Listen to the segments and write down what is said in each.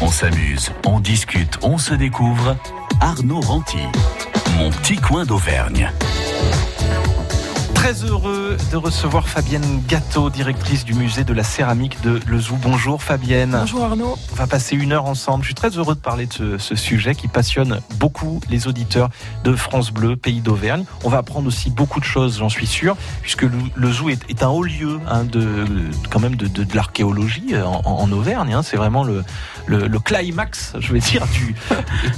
On s'amuse, on discute, on se découvre. Arnaud Ranty, mon petit coin d'Auvergne. Très heureux de recevoir Fabienne Gâteau, directrice du musée de la céramique de Lezou. Bonjour Fabienne. Bonjour Arnaud. On va passer une heure ensemble. Je suis très heureux de parler de ce, ce sujet qui passionne beaucoup les auditeurs de France Bleu, pays d'Auvergne. On va apprendre aussi beaucoup de choses, j'en suis sûr, puisque le, le zoo est, est, un haut lieu hein, de, quand même de, de, de l'archéologie en, en, Auvergne. Hein. C'est vraiment le, le, le, climax, je vais dire, du,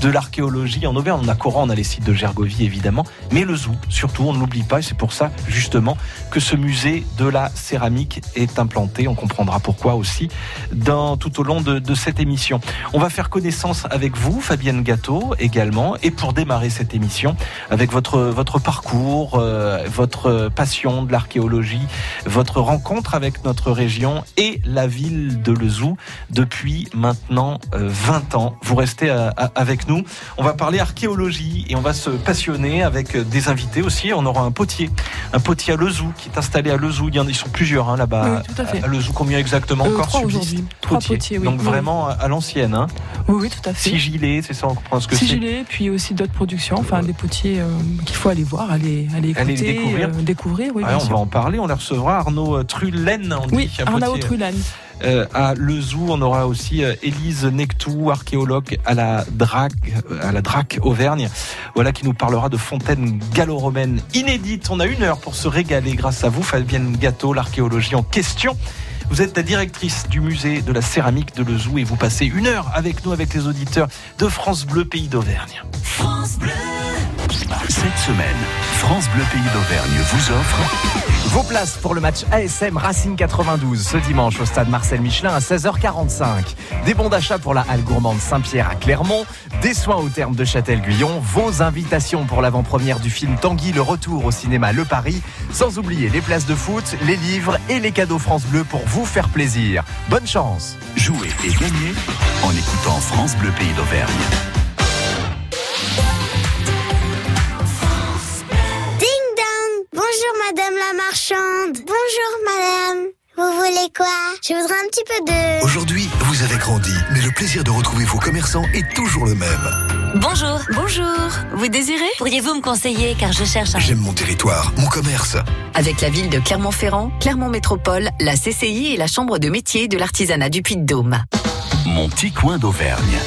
de l'archéologie en Auvergne. On a Coran, on a les sites de Gergovie évidemment, mais le zoo surtout, on ne l'oublie pas. Et c'est pour ça justement que ce musée de la céramique est implanté. On comprendra pourquoi aussi dans, tout au long de, de, cette émission. On va faire connaissance avec vous, Fabienne Gâteau, également, et pour démarrer cette émission, avec votre, votre parcours, euh, votre passion de l'archéologie, votre rencontre avec notre région et la ville de Lezou depuis maintenant euh, 20 ans. Vous restez à, avec nous. On va parler archéologie et on va se passionner avec des invités aussi. On aura un potier, un potier à Lezou qui est installé à Lezou. Il y en ils sont plusieurs hein, là-bas. Oui, tout à fait. À Lezou, combien exactement euh, encore aujourd'hui. Trois potiers, oui. Donc oui. vraiment à l'ancienne. Hein. Oui, oui, tout à fait. Sigilé, c'est ça, on comprend ce que c'est. Sigilé, puis aussi d'autres productions, enfin des potiers euh, qu'il faut aller voir, aller, aller écouter, découvrir. euh, découvrir oui, on sûr. va en parler. On les recevra. Arnaud Trulaine, on Oui, dit. Arnaud euh, à Lezou. On aura aussi euh, Élise Nectou, archéologue à la DRAC, euh, à la DRAC Auvergne. Voilà qui nous parlera de fontaines gallo-romaines inédites. On a une heure pour se régaler grâce à vous, Fabienne Gâteau, l'archéologie en question. Vous êtes la directrice du musée de la céramique de Lezou et vous passez une heure avec nous, avec les auditeurs de France Bleu, pays d'Auvergne. France Bleu. Cette semaine, France Bleu Pays d'Auvergne vous offre vos places pour le match ASM Racing 92 ce dimanche au stade Marcel Michelin à 16h45. Des bons d'achat pour la halle gourmande Saint-Pierre à Clermont, des soins au terme de Châtel-Guyon, vos invitations pour l'avant-première du film Tanguy le retour au cinéma Le Paris, sans oublier les places de foot, les livres et les cadeaux France Bleu pour vous faire plaisir. Bonne chance. Jouer et gagner en écoutant France Bleu Pays d'Auvergne. Madame la marchande. Bonjour Madame. Vous voulez quoi? Je voudrais un petit peu de... Aujourd'hui, vous avez grandi, mais le plaisir de retrouver vos commerçants est toujours le même. Bonjour. Bonjour. Vous désirez? Pourriez-vous me conseiller car je cherche un... J'aime mon territoire, mon commerce. Avec la ville de Clermont-Ferrand, Clermont Métropole, la CCI et la Chambre de métier de l'artisanat du Puy-de-Dôme. Mon petit coin d'Auvergne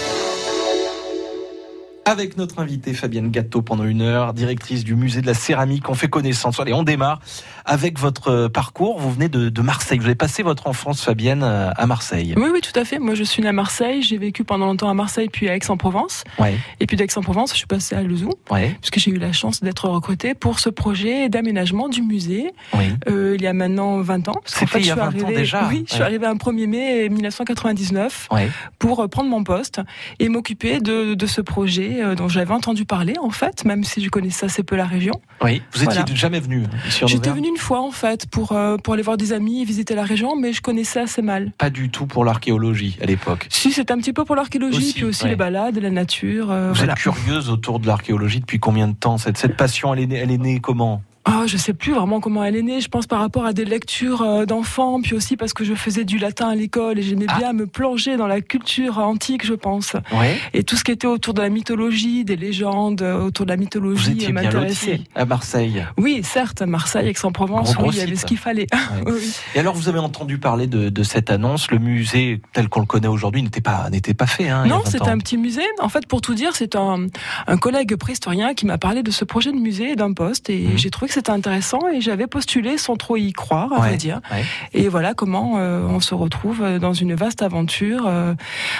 avec notre invitée Fabienne Gâteau pendant une heure, directrice du musée de la céramique. On fait connaissance. Allez, on démarre avec votre parcours. Vous venez de, de Marseille. Vous avez passé votre enfance, Fabienne, à Marseille. Oui, oui, tout à fait. Moi, je suis née à Marseille. J'ai vécu pendant longtemps à Marseille, puis à Aix-en-Provence. Ouais. Et puis d'Aix-en-Provence, je suis passée à Lezou, ouais. puisque j'ai eu la chance d'être recrutée pour ce projet d'aménagement du musée. Oui. Euh, il y a maintenant 20 ans. C'était fait, il y a 20 arrivée, ans déjà. Oui, je suis arrivée un 1er mai 1999 ouais. pour prendre mon poste et m'occuper de, de, ce projet euh, dont j'avais entendu parler, en fait, même si je connaissais assez peu la région. Oui, vous étiez voilà. jamais venu J'étais venue une fois, en fait, pour, euh, pour aller voir des amis et visiter la région, mais je connaissais assez mal. Pas du tout pour l'archéologie à l'époque. Si, c'était un petit peu pour l'archéologie, puis aussi ouais. les balades, la nature. Euh, vous voilà. êtes curieuse autour de l'archéologie depuis combien de temps? Cette, cette passion, elle est née, elle est née comment? Oh, je sais plus vraiment comment elle est née. Je pense par rapport à des lectures euh, d'enfants, puis aussi parce que je faisais du latin à l'école et j'aimais ah. bien me plonger dans la culture antique, je pense. Ouais. Et tout ce qui était autour de la mythologie, des légendes euh, autour de la mythologie m'intéressait. à Marseille. Oui, certes, Marseille, Aix-en-Provence, oui, il y avait ce qu'il fallait. Ouais. oui. Et alors, vous avez entendu parler de, de cette annonce. Le musée tel qu'on le connaît aujourd'hui n'était pas n'était pas fait. Hein, non, c'était un petit musée. En fait, pour tout dire, c'est un, un collègue préhistorien qui m'a parlé de ce projet de musée et d'un poste, et mmh. j'ai trouvé que c'était intéressant et j'avais postulé sans trop y croire, à ouais, vrai dire. Ouais. Et voilà comment euh, on se retrouve dans une vaste aventure euh,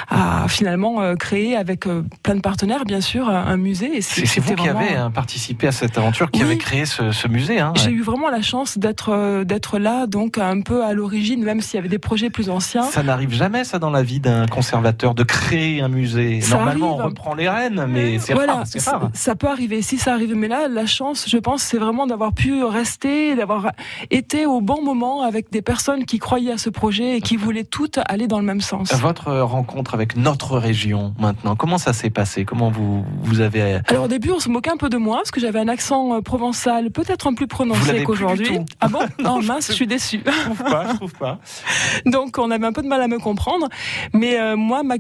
à finalement euh, créer avec plein de partenaires, bien sûr, un musée. C'est vous vraiment... qui avez hein, participé à cette aventure, qui oui. avez créé ce, ce musée. Hein, J'ai eu vraiment la chance d'être d'être là, donc un peu à l'origine, même s'il y avait des projets plus anciens. Ça n'arrive jamais, ça, dans la vie d'un conservateur, de créer un musée. Ça Normalement, arrive. on reprend les rênes, mais c'est voilà, rare, rare. Ça peut arriver, si ça arrive. Mais là, la chance, je pense, c'est vraiment d'avoir d'avoir pu rester, d'avoir été au bon moment avec des personnes qui croyaient à ce projet et qui voulaient toutes aller dans le même sens. Votre rencontre avec notre région maintenant, comment ça s'est passé? Comment vous, vous avez... Alors au début, on se moquait un peu de moi parce que j'avais un accent euh, provençal peut-être un plus prononcé qu'aujourd'hui. Ah bon? Non, mince, je suis déçue. Je trouve pas, je trouve pas. Donc on avait un peu de mal à me comprendre. Mais euh, moi, ma,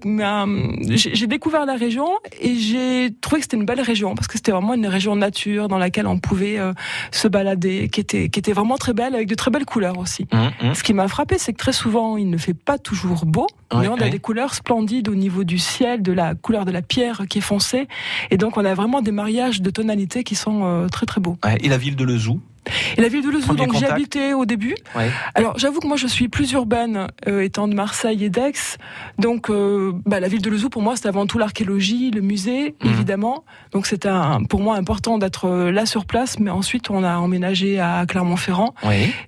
j'ai découvert la région et j'ai trouvé que c'était une belle région parce que c'était vraiment une région nature dans laquelle on pouvait euh, se balader, qui était, qui était vraiment très belle avec de très belles couleurs aussi. Mmh, mmh. Ce qui m'a frappé, c'est que très souvent, il ne fait pas toujours beau, mais on a des couleurs splendides au niveau du ciel, de la couleur de la pierre qui est foncée, et donc on a vraiment des mariages de tonalités qui sont euh, très très beaux. et la ville de Lezou et la ville de Lezou, donc j'y habitais au début. Alors j'avoue que moi je suis plus urbaine, euh, étant de Marseille et d'Aix. Donc euh, bah, la ville de Lezou pour moi c'est avant tout l'archéologie, le musée mhm. évidemment. Donc c'était pour moi important d'être euh, là sur place. Mais ensuite on a emménagé à Clermont-Ferrand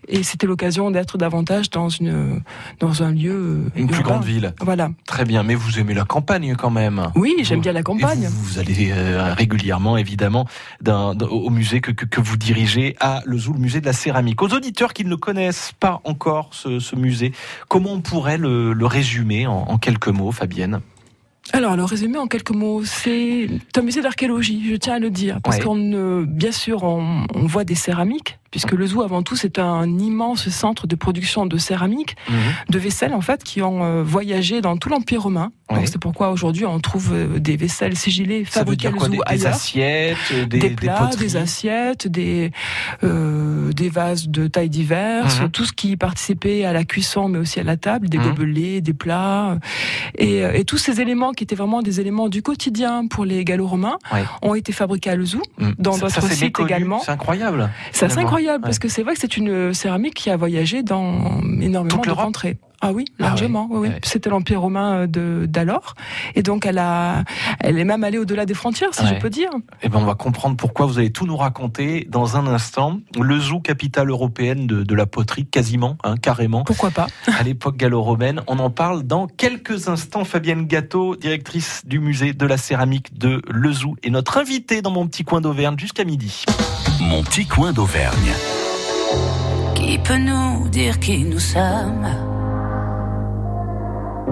et c'était l'occasion d'être davantage dans une dans un lieu une plus grande ville. Voilà. Très bien. Mais vous aimez la campagne quand même. Oui, j'aime bien la campagne. vous, allez régulièrement évidemment au musée que, que, que vous dirigez à le musée de la céramique. Aux auditeurs qui ne connaissent pas encore ce, musée, comment on pourrait le, résumer en quelques mots, Fabienne? Alors, le résumé en quelques mots, c'est un musée d'archéologie, je tiens à le dire, parce qu'on, bien sûr, on, voit des céramiques, puisque le zoo, avant tout, c'est un immense centre de production de céramique, mhm. de vaisselle, en fait, qui ont euh, voyagé dans tout l'Empire romain. Donc, c'est pourquoi aujourd'hui, on trouve euh, des vaisselles sigillées fabriquées au zoo des, ailleurs. Des assiettes, des, des plats, des, assiettes, des, euh, des vases de taille diverses, mhm. tout ce qui participait à la cuisson, mais aussi à la table, des mhm. gobelets, des plats, et, et tous ces éléments qui étaient vraiment des éléments du quotidien pour les gallo-romains, ont été fabriqués à Lezou, mmh. dans d'autres sites également. C'est incroyable. C'est incroyable, parce que c'est vrai que c'est une céramique qui a voyagé dans énormément de contrées. Ah oui, ah largement. oui, C'était l'Empire romain euh, d'alors. Et donc, elle, a, elle est même allée au-delà des frontières, si je peux dire. Eh ben, on va comprendre pourquoi vous allez tout nous raconter dans un instant. Le zoo, capitale européenne de, la poterie, quasiment, hein, carrément. Pourquoi pas À l'époque gallo-romaine. On en parle dans quelques instants. Fabienne Gâteau, directrice du musée de la céramique de Le Zoo, est notre invitée dans mon petit coin d'Auvergne jusqu'à midi. Mon petit coin d'Auvergne. Qui peut nous dire qui nous sommes?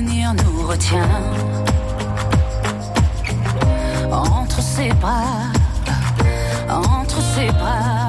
nous retient entre ses bras, entre ses bras.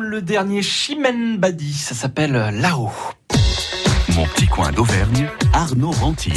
Le dernier Chimène Badi, ça s'appelle Là-haut. Mon petit coin d'Auvergne, Arnaud Ranty.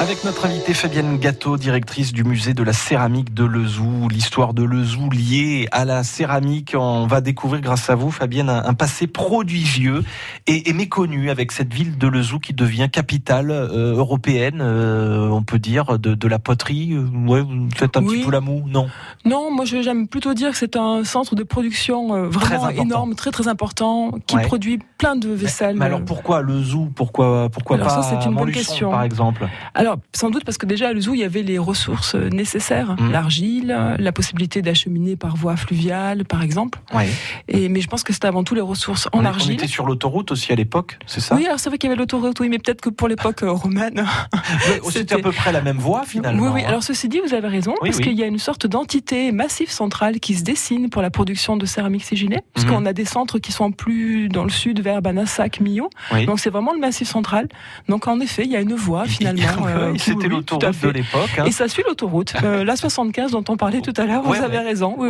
Avec notre invitée Fabienne Gâteau, directrice du musée de la céramique de Lezou, l'histoire de Lezou liée à la céramique. On va découvrir grâce à vous, Fabienne, un, un passé prodigieux et, et, méconnu avec cette ville de Lezou qui devient capitale euh, européenne, euh, on peut dire, de, de la poterie. Ouais, vous faites un Oui. petit peu la moue, non? Non, moi j'aime plutôt dire que c'est un centre de production euh, vraiment énorme, très très important, qui Ouais. produit plein de mais, vaisselle. mais alors pourquoi Lezou? Pourquoi, pourquoi Alors pas ça, c'est une bonne Montluçon, question. par exemple? Alors, sans doute parce que déjà à Lezou, il y avait les ressources euh, nécessaires, Mhm. l'argile, la possibilité d'acheminer par voie fluviale, par exemple. ouais. Et mais je pense que c'était avant tout les ressources en on, est- on argile. était sur l'autoroute aussi à l'époque, c'est ça? Oui, alors c'est vrai qu'il y avait l'autoroute, oui, mais peut-être que pour l'époque euh, romaine. C'était à peu près la même voie finalement. Oui, oui. hein. Alors ceci dit, vous avez raison, Oui, parce oui. qu'il y a une sorte d'entité massive centrale qui se dessine pour la production de céramique sigilée, parce Mhm. qu'on a des centres qui sont plus dans le sud, vers Banassac, Millau. Oui. Donc c'est vraiment le massif central. Donc en effet, il y a une voie finalement. Euh, Oui, C'était oui, l'autoroute de l'époque. hein. Et ça suit l'autoroute, euh, la 75 dont on parlait tout à l'heure. Ouais, vous avez raison. Oui,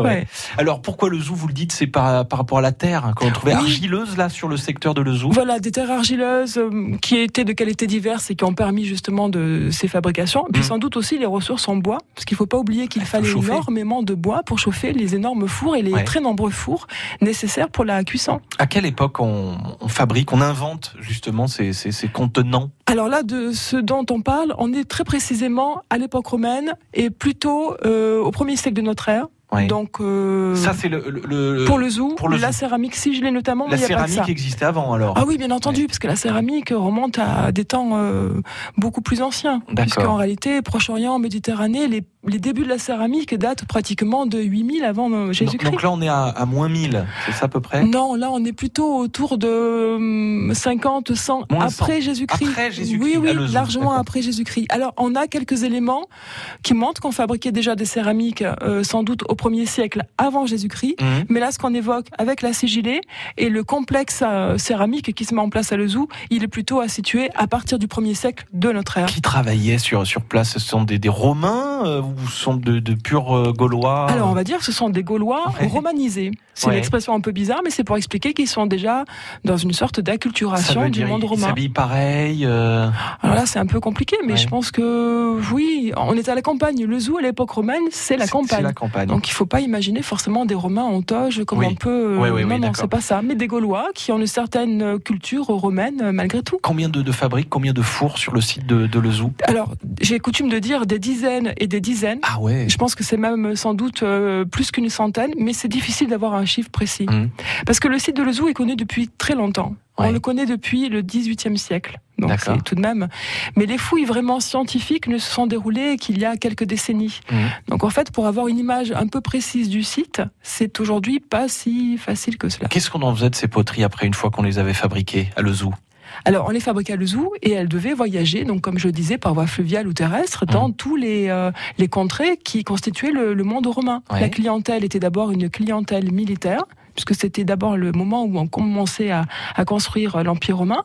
Ouais. Alors pourquoi le zoo, vous le dites, c'est par, par rapport à la terre, hein, qu'on trouvait argileuse là sur le secteur de le zoo? Voilà, des terres argileuses euh, qui étaient de qualité diverses et qui ont permis justement de ces fabrications. Puis Mm. sans doute aussi les ressources en bois, parce qu'il faut pas oublier qu'il Il faut fallait chauffer. énormément de bois pour chauffer les énormes fours et les Ouais. très nombreux fours nécessaires pour la cuisson. À quelle époque on, on fabrique, on invente justement ces, ces, ces contenants? Alors là, de ce dont on parle, on est très précisément à l'époque romaine et plutôt euh, au premier siècle de notre ère. Ouais. Donc euh, Ça c'est le, le- le- pour le zoo, pour le la zoo. céramique sigilée notamment, la mais pas céramique ça. existait avant alors. Ah oui, bien entendu, parce que la céramique remonte à des temps euh, beaucoup plus anciens. D'accord. Puisqu'en réalité, Proche-Orient, Méditerranée, les, les débuts de la céramique datent pratiquement de 8000 avant euh, Jésus-Christ. donc là on est à, à moins 1000, c'est ça à peu près Non, là on est plutôt autour de hum, 50, 100 Moins 100. après Jésus-Christ. Après Jésus-Christ, Oui, oui, largement après Jésus-Christ. Alors on a quelques éléments qui montrent qu'on fabriquait déjà des céramiques euh, sans doute au premier siècle avant Jésus-Christ. Mhm. Mais là, ce qu'on évoque avec la sigilée et le complexe euh, céramique qui se met en place à Lezou, il est plutôt à situer à partir du premier siècle de notre ère. Qui travaillait sur, sur place Ce sont des, des Romains euh, ou sont de, de purs euh, Gaulois Alors, on va dire que ce sont des Gaulois Ouais. romanisés. C'est Ouais. une expression un peu bizarre, mais c'est pour expliquer qu'ils sont déjà dans une sorte d'acculturation du monde ils romain. s'habillent pareil. euh, Alors là, c'est un peu compliqué, mais Ouais. je pense que oui, on est à la campagne. Le zoo à l'époque romaine, c'est la campagne. C'est la campagne. Donc il faut pas imaginer forcément des Romains en toge comme Oui. on peut. euh, non, oui, non, d'accord. c'est pas ça. Mais des Gaulois qui ont une certaine euh, culture romaine euh, malgré tout. Combien de, de fabriques, combien de fours sur le site de, de Lezou Alors, j'ai coutume de dire des dizaines et des dizaines. Ah ouais. Je pense que c'est même sans doute euh, plus qu'une centaine, mais c'est difficile d'avoir un chiffre précis. Mhm. Parce que le site de Lezou est connu depuis très longtemps. Ouais. On le connaît depuis le XVIIIe siècle. Donc c'est tout de même. Mais les fouilles vraiment scientifiques ne se sont déroulées qu'il y a quelques décennies. Mhm. Donc en fait, pour avoir une image un peu précise du site, c'est aujourd'hui pas si facile que cela. Qu'est-ce qu'on en faisait de ces poteries après une fois qu'on les avait fabriquées à Lezou Alors, on les fabriquait à Lezou et elles devaient voyager, donc comme je le disais, par voie fluviale ou terrestre, dans Mhm. tous les, euh, les contrées qui constituaient le, le monde romain. Ouais. La clientèle était d'abord une clientèle militaire, puisque c'était d'abord le moment où on commençait à, à construire l'Empire romain,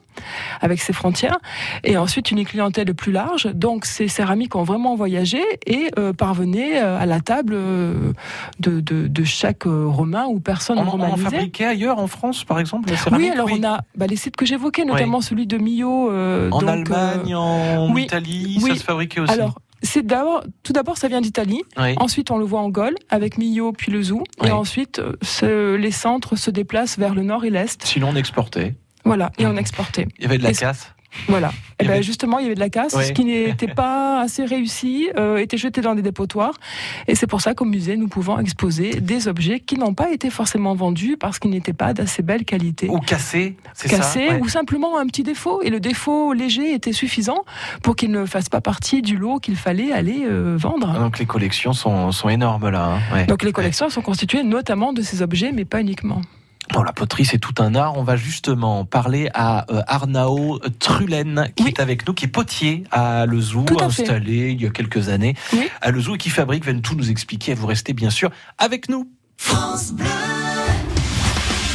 avec ses frontières, et ensuite une clientèle plus large. Donc ces céramiques ont vraiment voyagé et euh, parvenaient euh, à la table euh, de, de, de chaque Romain ou personne on, on en romanisée. fabriquait ailleurs en France, par exemple, la céramique? Oui, alors on a bah, les sites que j'évoquais, notamment celui de Millau. euh, En donc, Allemagne, en oui, Italie, ça se fabriquait aussi. alors, c'est d'abord, tout d'abord, ça vient d'Italie. Oui. Ensuite, on le voit en Gaule avec Millau puis le Zoo. Oui. Et ensuite, euh, ce- les centres se déplacent vers le nord et l'est. Sinon, on exportait. Voilà, et on Mhm. exportait. Il y avait de la casse? Voilà. Il Et y ben avait- justement, il y avait de la casse, ce qui n'était pas assez réussi, euh, était jeté dans des dépotoirs. Et c'est pour ça qu'au musée, nous pouvons exposer des objets qui n'ont pas été forcément vendus parce qu'ils n'étaient pas d'assez belle qualité. Ou cassé, c'est ça cassé ouais. ou simplement un petit défaut. Et le défaut léger était suffisant pour qu'il ne fasse pas partie du lot qu'il fallait aller euh, vendre. Donc les collections sont, sont énormes là. hein. Ouais. Donc les collections sont constituées notamment de ces objets, mais pas uniquement. Bon, la poterie, c'est tout un art. On va justement parler à euh, Arnaud Trullen, qui Oui. est avec nous, qui est potier à Lezou, Tout à fait. installé il y a quelques années Oui. à Lezou et qui fabrique, vient tout nous expliquer. Vous restez bien sûr avec nous.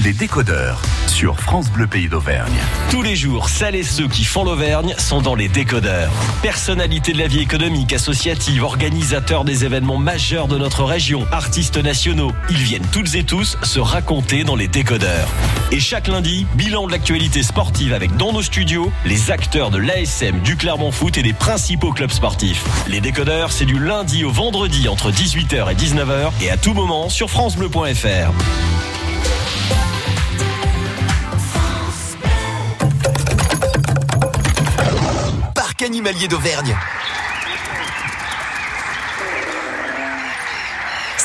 Les décodeurs sur France Bleu Pays d'Auvergne. Tous les jours, celles et ceux qui font l'Auvergne sont dans les décodeurs. Personnalités de la vie économique, associative, organisateurs des événements majeurs de notre région, artistes nationaux, ils viennent toutes et tous se raconter dans les décodeurs. Et chaque lundi, bilan de l'actualité sportive avec dans nos studios les acteurs de l'ASM, du Clermont Foot et des principaux clubs sportifs. Les décodeurs, c'est du lundi au vendredi entre 18h et 19h et à tout moment sur francebleu.fr. Parc animalier d'Auvergne.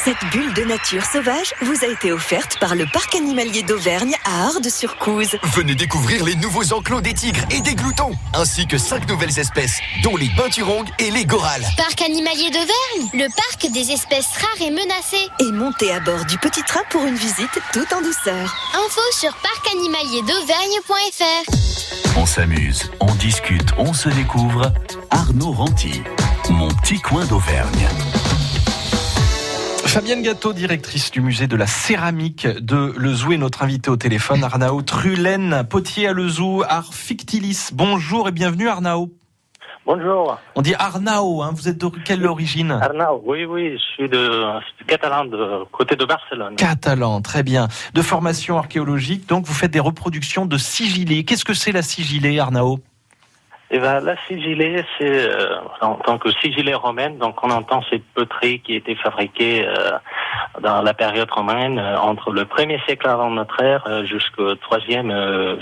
Cette bulle de nature sauvage vous a été offerte par le Parc animalier d'Auvergne à Ardes-sur-Couze. Venez découvrir les nouveaux enclos des tigres et des gloutons, ainsi que cinq nouvelles espèces, dont les binturongues et les gorales. Parc animalier d'Auvergne, le parc des espèces rares et menacées. Et montez à bord du petit train pour une visite tout en douceur. Info sur parcanimalierdauvergne.fr. On s'amuse, on discute, on se découvre. Arnaud Ranty, mon petit coin d'Auvergne. Fabienne Gâteau, directrice du musée de la céramique de Lezou, est notre invité au téléphone, Arnaud Trulaine, potier à Lezou, art fictilis. Bonjour et bienvenue Arnaud. Bonjour. On dit Arnaud, hein, vous êtes de quelle origine? Arnaud, oui, oui, je suis de, de catalan, de côté de Barcelone. Catalan, très bien. De formation archéologique, donc vous faites des reproductions de sigillés. Qu'est-ce que c'est la sigillée, Arnaud Et ben, la sigillée, c'est euh, en tant que sigillée romaine, donc on entend cette poterie qui a été fabriquée euh, dans la période romaine euh, entre le 1er siècle avant notre ère euh, jusqu'au 3e, euh,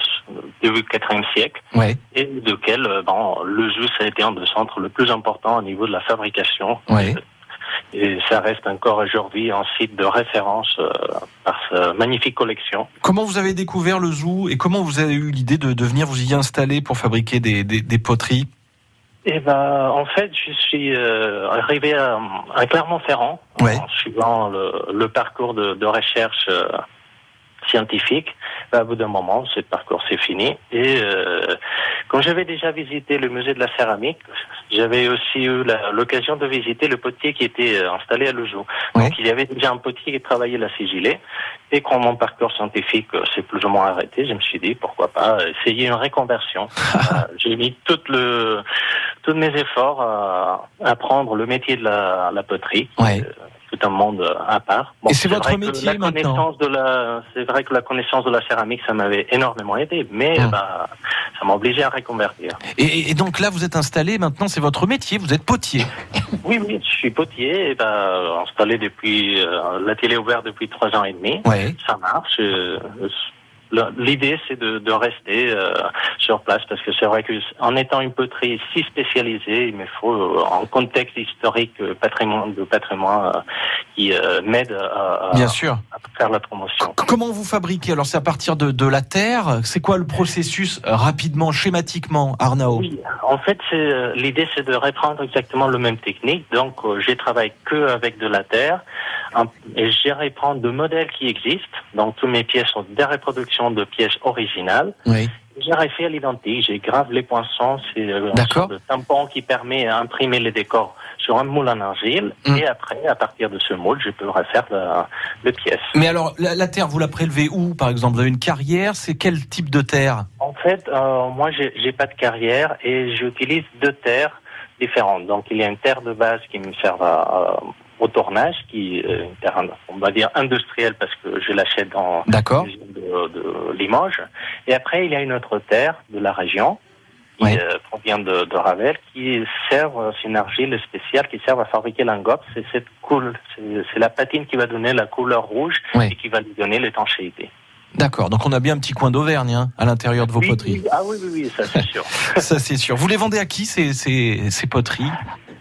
début 4e siècle, Ouais. et duquel euh, bon, le jus a été un des centres le plus important au niveau de la fabrication. Ouais. Et ça reste encore aujourd'hui un site de référence euh, par sa magnifique collection. Comment vous avez découvert le zoo et comment vous avez eu l'idée de, de venir vous y installer pour fabriquer des, des- des poteries? Eh ben, en fait, je suis euh, arrivé à, à Clermont-Ferrand Ouais. en suivant le, le parcours de, de recherche euh, scientifique. Ben, au bout d'un moment, ce parcours c'est fini. Et euh, quand j'avais déjà visité le musée de la céramique, j'avais aussi eu l'occasion de visiter le potier qui était euh, installé à Lezou. Donc il y avait déjà un potier qui travaillait la sigillée. Et quand mon parcours scientifique euh, s'est plus ou moins arrêté, je me suis dit pourquoi pas essayer une reconversion. Euh, J'ai mis tout le, tous mes efforts à apprendre le métier de la, la poterie. Euh, tout un monde euh, à part. Et c'est votre métier la maintenant c'est vrai que la connaissance de la céramique, ça m'avait énormément aidé, mais bah, ça m'a obligé à reconvertir. et, et donc là, vous êtes installé, maintenant c'est votre métier, vous êtes potier. Oui, oui, je suis potier, et bah, installé depuis, euh, l'atelier ouvert depuis trois ans et demi. Ouais. Ça marche. euh, L'idée, c'est de, de rester euh, sur place parce que c'est vrai que en étant une poterie si spécialisée, il me faut euh, un contexte historique, euh, patrimoine de patrimoine euh, qui euh, m'aide à, à- Bien sûr. Faire la promotion. Comment vous fabriquez Alors c'est à partir de, de la terre? C'est quoi le processus euh, rapidement, schématiquement, Arnaud Oui, en fait, c'est, euh, l'idée, c'est de reprendre exactement le même technique. Donc, euh, je travaille que avec de la terre et je reprendre de modèles qui existent. Donc, toutes mes pièces sont des reproductions de pièces originales. Oui. J'ai refait à l'identique. J'ai grave les poinçons. C'est euh, un tampon qui permet d'imprimer les décors sur un moule en argile. Mm. Et après, à partir de ce moule, je peux refaire la, les pièces. Mais alors, la, la terre, vous la prélevez où Par exemple, vous avez une carrière? C'est quel type de terre? En fait, euh, moi, j'ai pas de carrière et j'utilise deux terres différentes. Donc, il y a une terre de base qui me sert à, à- au tournage, qui est une terre, on va dire industrielle, parce que je l'achète dans l'usine de, de Limoges. Et après, il y a une autre terre de la région qui Ouais. euh, provient de, de Ravel, qui sert, euh, c'est une argile spéciale qui sert à fabriquer l'engobe. C'est cette coule, c'est la patine qui va donner la couleur rouge Ouais. et qui va lui donner l'étanchéité. D'accord, donc on a bien un petit coin d'Auvergne hein, à l'intérieur de vos Oui, poteries. oui, ah oui, oui, oui, ça c'est sûr. Ça c'est sûr. Vous les vendez à qui ces, ces, ces poteries?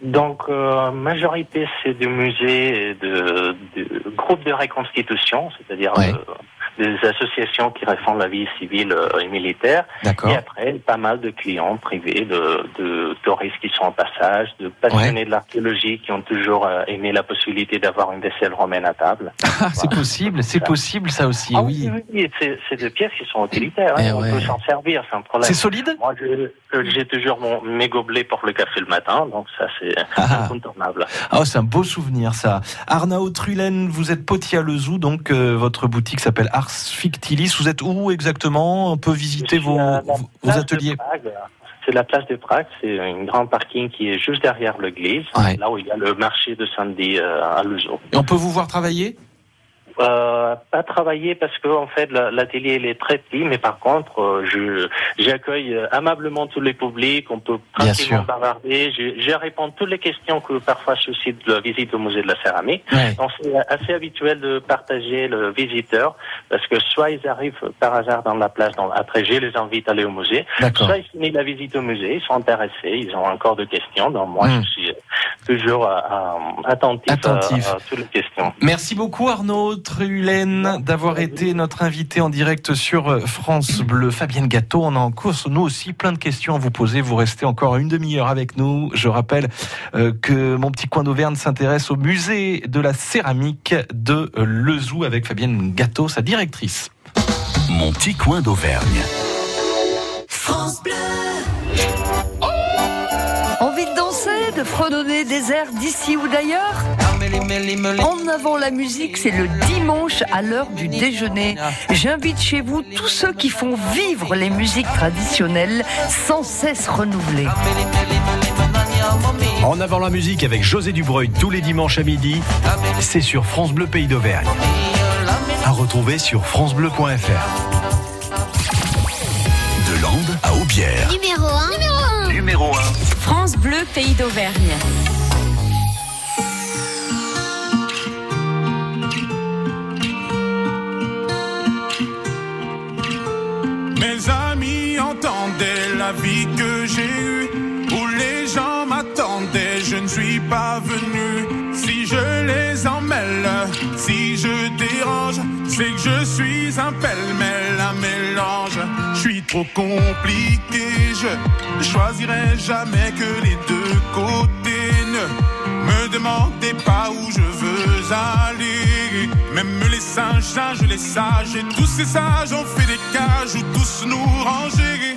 Donc, euh, majorité, c'est des musées, et de, de groupes de reconstitution, c'est-à-dire Ouais. euh, des associations qui refont la vie civile euh, et militaire. D'accord. Et après, pas mal de clients privés, de, de touristes qui sont en passage, de passionnés de l'archéologie qui ont toujours euh, aimé la possibilité d'avoir une vaisselle romaine à table. Ah, c'est possible, c'est possible ça aussi, Ah oui. oui, oui, c'est c'est des pièces qui sont utilitaires. hein, Eh on ouais. peut s'en servir sans problème. C'est solide? Moi, euh, j'ai toujours mon, mes gobelets pour le café le matin, donc ça, c'est Ah. incontournable. Ah, c'est un beau souvenir ça. Arnaud Trulaine, vous êtes potier à Lezou, donc euh, votre boutique s'appelle Art Mars Fictilis. Vous êtes où exactement? On peut visiter vos, vos ateliers. C'est la place de Prague, c'est un grand parking qui est juste derrière l'église, là où il y a le marché de samedi euh, à Luzo. Et on peut vous voir travailler? Euh, pas travailler parce que en fait l'atelier il est très petit, mais par contre euh, je j'accueille euh, aimablement tous les publics, on peut tranquillement bavarder, je, je réponds toutes les questions que parfois suscite la visite au musée de la céramique. Donc c'est assez habituel de partager le visiteur parce que soit ils arrivent par hasard dans la place, dans, après je les invite à aller au musée, soit ils finissent la visite au musée, ils sont intéressés, ils ont encore des questions, donc moi je hmm. suis toujours attentif, attentif. À, à toutes les questions. Merci beaucoup Arnaud. Hulène d'avoir été notre invité en direct sur euh, France Bleu. Fabienne Gâteau, on a en course, nous aussi, plein de questions à vous poser. Vous restez encore une demi-heure avec nous. Je rappelle euh, que mon petit coin d'Auvergne s'intéresse au musée de la céramique de Lezou avec Fabienne Gâteau, sa directrice. Mon petit coin d'Auvergne. France de fredonner des airs d'ici ou d'ailleurs En avant la musique, c'est le dimanche à l'heure du déjeuner. J'invite chez vous tous ceux qui font vivre les musiques traditionnelles sans cesse renouvelées. En avant la musique avec José Dubreuil tous les dimanches à midi, c'est sur France Bleu Pays d'Auvergne. À retrouver sur francebleu.fr. De Lande à Aubière. Numéro 1. Numéro 1. Numéro 1. France Bleu, pays d'Auvergne. Mes amis entendaient la vie que j'ai eue, où les gens m'attendaient, je ne suis pas c'est que je suis un pêle-mêle, un mélange. Je suis trop compliqué, je choisirai jamais que les deux côtés. Ne me demandez pas où je veux aller. Même les singes, singes, les sages, et tous ces sages ont fait des cages où tous nous ranger.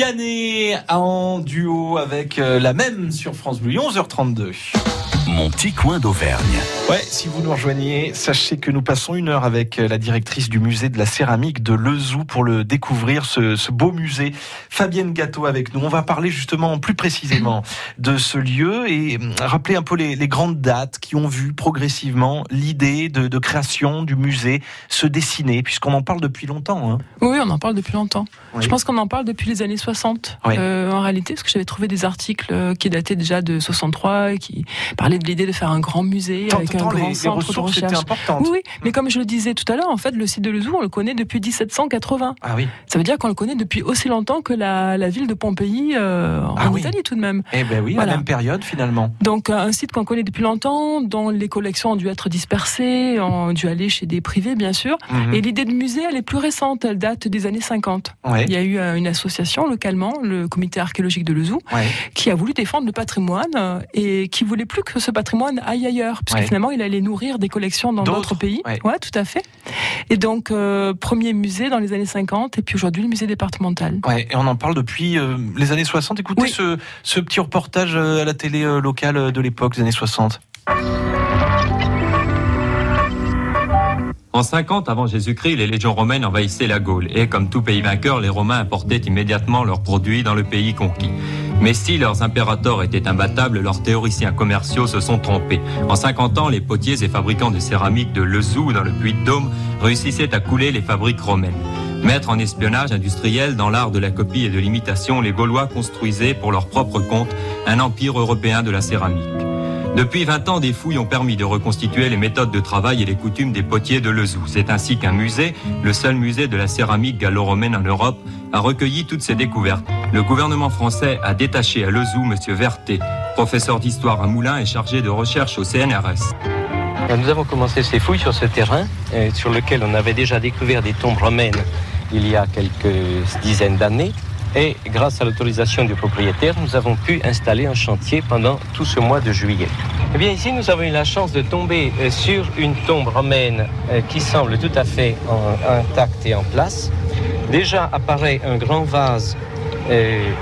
Vianney en duo avec euh, la même sur France Bleu, 11h32. Mon petit coin d'Auvergne. Ouais, si vous nous rejoignez, sachez que nous passons une heure avec euh, la directrice du musée de la céramique de Lezou pour le découvrir, ce, ce beau musée. Fabienne Gâteau avec nous. On va parler justement plus précisément de ce lieu et hum, rappeler un peu les, les grandes dates qui ont vu progressivement l'idée de, de création du musée se dessiner, puisqu'on en parle depuis longtemps. Hein. Oui, on en parle depuis longtemps. Oui. Je pense qu'on en parle depuis les années 60, Oui. euh, en réalité, parce que j'avais trouvé des articles euh, qui dataient déjà de 63 et qui parlaient de l'idée de faire un grand musée Tant- avec un tant les- grand les centre de ressources étaient recherche. Oui, oui, mais comme je le disais tout à l'heure, en fait, le site de Lezou, on le connaît depuis 1780. Ah oui. Ça veut dire qu'on le connaît depuis aussi longtemps que la, la ville de Pompéi euh, en Ah oui. Italie tout de même. Eh ben oui, à Voilà. la même période finalement. Donc euh, un site qu'on connaît depuis longtemps, dont les collections ont dû être dispersées, ont dû aller chez des privés bien sûr. Mhm. Et l'idée de musée, elle est plus récente, elle date des années 50. Ouais. Il y a eu euh, une association localement, le comité archéologique de Lezou, Ouais. qui a voulu défendre le patrimoine et qui voulait plus que ce patrimoine aille ailleurs, puisque Ouais. finalement il allait nourrir des collections dans D'autres, pays. ouais. Ouais, tout à fait. Et donc euh, premier musée dans les années 50 et puis aujourd'hui le musée départemental. Ouais, et on en parle depuis euh, les années 60. Écoutez ce, ce petit reportage euh, à la télé locale de l'époque, des années 60. En 50 avant Jésus-Christ, les légions romaines envahissaient la Gaule et, comme tout pays vainqueur, les Romains importaient immédiatement leurs produits dans le pays conquis. Mais si leurs impérators étaient imbattables, leurs théoriciens commerciaux se sont trompés. En 50 ans, les potiers et fabricants de céramique de Lezou, dans le Puy-de-Dôme, réussissaient à couler les fabriques romaines. Maîtres en espionnage industriel, dans l'art de la copie et de l'imitation, les Gaulois construisaient pour leur propre compte un empire européen de la céramique. Depuis 20 ans, des fouilles ont permis de reconstituer les méthodes de travail et les coutumes des potiers de Lezou. C'est ainsi qu'un musée, le seul musée de la céramique gallo-romaine en Europe, a recueilli toutes ces découvertes. Le gouvernement français a détaché à Lezou M. Vertet, professeur d'histoire à Moulins et chargé de recherche au CNRS. Nous avons commencé ces fouilles sur ce terrain, euh, sur lequel on avait déjà découvert des tombes romaines il y a quelques dizaines d'années. Et grâce à l'autorisation du propriétaire, nous avons pu installer un chantier pendant tout ce mois de juillet. Eh bien, ici, nous avons eu la chance de tomber euh, sur une tombe romaine euh, qui semble tout à fait intacte et en place. Déjà apparaît un grand vase euh,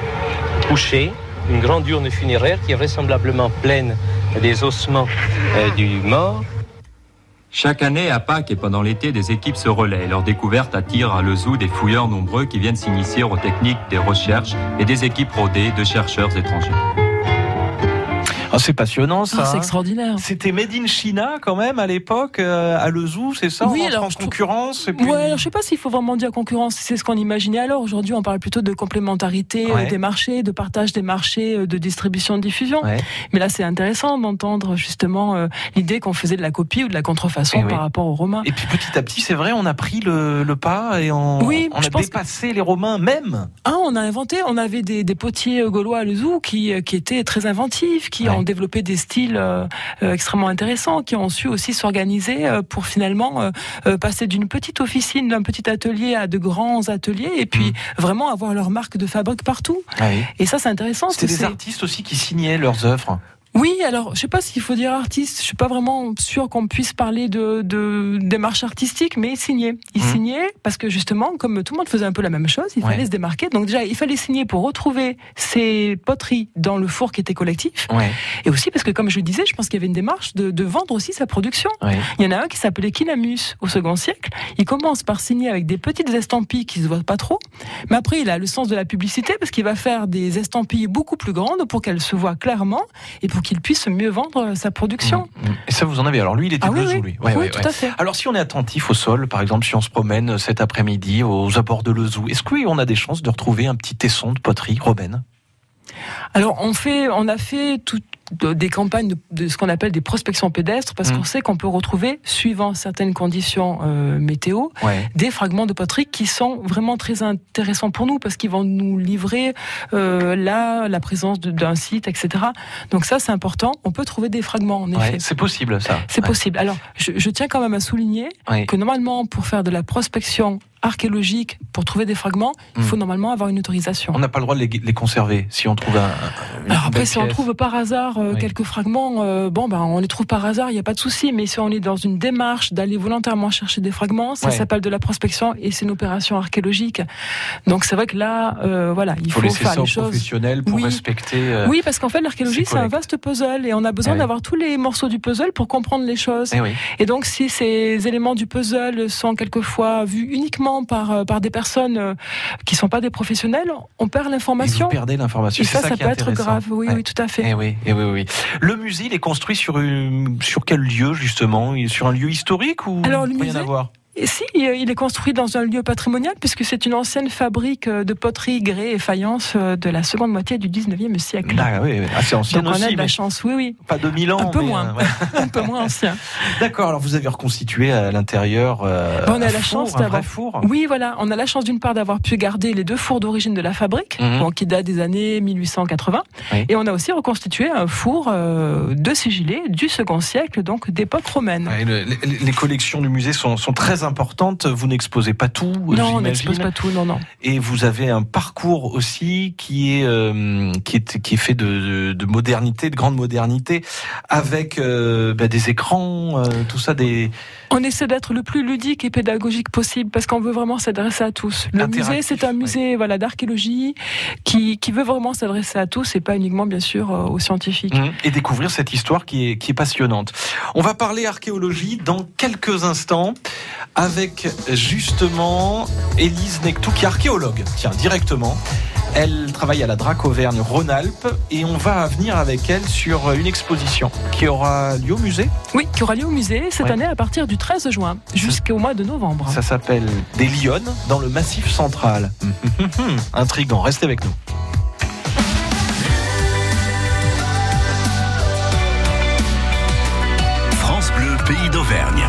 couché, une grande urne funéraire qui est vraisemblablement pleine des ossements du mort. Chaque année, à Pâques et pendant l'été, des équipes se relaient. Leur découverte attire à Lezou des fouilleurs nombreux qui viennent s'initier aux techniques des recherches et des équipes rodées de chercheurs étrangers. Ah, c'est passionnant ça. Ah, c'est hein. extraordinaire. C'était Made in China quand même à l'époque, euh, à Lezou, c'est ça Oui, On alors, en je trouve- concurrence et puis... Ouais, alors, je sais pas s'il faut vraiment dire concurrence, c'est ce qu'on imaginait alors. Aujourd'hui, on parle plutôt de complémentarité euh, des marchés, de partage des marchés, euh, de distribution, de diffusion. Mais là, c'est intéressant d'entendre justement l'idée qu'on faisait de la copie ou de la contrefaçon Eh oui. par rapport aux Romains. Et puis petit à petit, c'est vrai, on a pris le, le pas et on, Oui, on je a dépassé les Romains même. Ah, on a inventé, on avait des, des potiers gaulois à Lezou qui, qui étaient très inventifs, qui ont développé des styles euh, euh, extrêmement intéressants, qui ont su aussi s'organiser euh, pour finalement passer d'une petite officine, d'un petit atelier à de grands ateliers et puis vraiment avoir leur marque de fabrique partout. Ah oui. Et ça, c'est intéressant. C'était des artistes aussi qui signaient leurs œuvres. Oui, alors je sais pas s'il faut dire artiste, je suis pas vraiment sûr qu'on puisse parler de, de démarche artistique, mais il signait. Il Mhm. signait parce que justement, comme tout le monde faisait un peu la même chose, il Ouais. fallait se démarquer. Donc déjà, il fallait signer pour retrouver ces poteries dans le four qui était collectif. Ouais. Et aussi parce que, comme je le disais, je pense qu'il y avait une démarche de, de vendre aussi sa production. Ouais. Il y en a un qui s'appelait Kinamus au second siècle. Il commence par signer avec des petites estampilles qui se voient pas trop. Mais après, il a le sens de la publicité parce qu'il va faire des estampilles beaucoup plus grandes pour qu'elles se voient clairement et pour qu'il puisse mieux vendre sa production. Et ça, vous en avez. Alors lui, il était Ah oui, Lezou, oui. lui. Oui, tout à fait. Alors si on est attentif au sol, par exemple, si on se promène cet après-midi aux abords de Lezou, est-ce qu'on a des chances de retrouver un petit tesson de poterie romaine Alors on fait, on a fait tout, de- des campagnes de, de ce qu'on appelle des prospections pédestres parce Mm. qu'on sait qu'on peut retrouver, suivant certaines conditions euh, météo, Ouais. des fragments de poterie qui sont vraiment très intéressants pour nous parce qu'ils vont nous livrer euh, là la présence d'un site, etc. Donc ça c'est important. On peut trouver des fragments en effet. C'est possible ça. C'est Ouais. possible. Alors, je, je tiens quand même à souligner que normalement, pour faire de la prospection archéologiques pour trouver des fragments, il faut normalement avoir une autorisation. On n'a pas le droit de les, les conserver si on trouve un. Alors après, si on trouve par hasard euh, Oui. quelques fragments, euh, bon, ben, on les trouve par hasard, il n'y a pas de souci. Mais si on est dans une démarche d'aller volontairement chercher des fragments, ça Ouais. s'appelle de la prospection et c'est une opération archéologique. Donc c'est vrai que là, euh, voilà, il faut, faut laisser faire ça aux les choses. professionnels pour Oui. respecter. Oui, parce qu'en fait, l'archéologie, ces c'est un vaste puzzle et on a besoin oui. d'avoir tous les morceaux du puzzle pour comprendre les choses. Eh. Et donc, si ces éléments du puzzle sont quelquefois vus uniquement par, euh, par des personnes euh, qui sont pas des professionnels, on perd Et l'information. vous perdez l'information. Et ça, ça peut être grave. Oui, Ouais. oui, tout à fait. Eh oui, eh oui, oui. Le musée, il est construit sur une, sur quel lieu justement? Sur un lieu historique ou Alors, le rien musée- à voir? Et si, euh, il est construit dans un lieu patrimonial puisque c'est une ancienne fabrique euh, de poterie, grès et faïence euh, de la seconde moitié du 19e siècle. Ah oui, assez ancien Donc on a de la chance, oui, oui. pas 2000 ans. Un peu mais, moins. euh, ouais. Un peu moins ancien. D'accord. Alors vous avez reconstitué à l'intérieur. euh, on a un la four, chance d'avoir. four. Oui, voilà. On a la chance d'une part d'avoir pu garder les deux fours d'origine de la fabrique, Mhm. bon, qui datent des années 1880. Oui. Et on a aussi reconstitué un four euh, de sigillé du second siècle, donc d'époque romaine. Ouais, le- les, les collections du musée sont, sont très importantes. Vous n'exposez pas tout, non, on n'expose pas tout, non, non. Et vous avez un parcours aussi qui est euh, qui est qui est fait de, de, de modernité, de grande modernité, avec euh, bah, des écrans, euh, tout ça, des On essaie d'être le plus ludique et pédagogique possible parce qu'on veut vraiment s'adresser à tous. Le musée, c'est un musée voilà d'archéologie qui, qui veut vraiment s'adresser à tous et pas uniquement bien sûr aux scientifiques. Mmh. et découvrir cette histoire qui est qui est passionnante. On va parler archéologie dans quelques instants avec justement Élise Nectou qui est archéologue. Tiens, directement. Elle travaille à la DRAC Auvergne-Rhône-Alpes et on va venir avec elle sur une exposition qui aura lieu au musée. Oui, qui aura lieu au musée cette Ouais. année à partir du 13 juin jusqu'au mois de novembre. Ça s'appelle Des Lyonnes dans le Massif central. Intrigant, restez avec nous. France Bleu, pays d'Auvergne.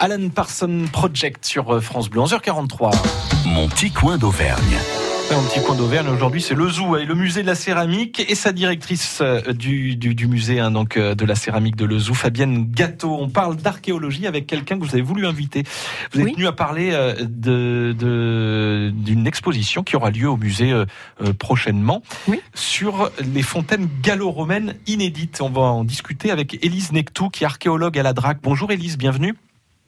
Alan Parson Project sur euh, France Bleu, 11h43. Mon petit coin d'Auvergne. Un petit coin d'Auvergne aujourd'hui, c'est le Zoo et le musée de la céramique et sa directrice euh, du, du, du musée hein, donc euh, de la céramique de le Zoo, Fabienne Gâteau. On parle d'archéologie avec quelqu'un que vous avez voulu inviter. Vous êtes Oui. venu à parler euh, de de- d'une exposition qui aura lieu au musée prochainement sur les fontaines gallo-romaines inédites. On va en discuter avec Élise Nectou qui est archéologue à la DRAC. Bonjour Élise, bienvenue.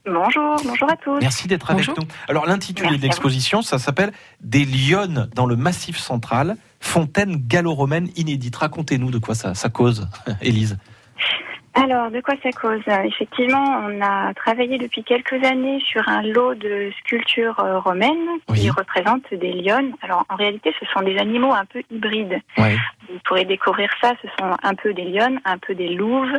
Bonjour, bonjour à tous. Merci d'être avec nous. Alors l'intitulé de l'exposition, ça s'appelle Des lionnes dans le massif central, fontaines gallo-romaines inédites. Racontez-nous de quoi ça, ça cause, Élise. Alors, de quoi ça cause Effectivement, on a travaillé depuis quelques années sur un lot de sculptures euh, romaines qui représentent des lionnes. Alors, en réalité, ce sont des animaux un peu hybrides. Vous pourrez découvrir ça. Ce sont un peu des lionnes, un peu des louves.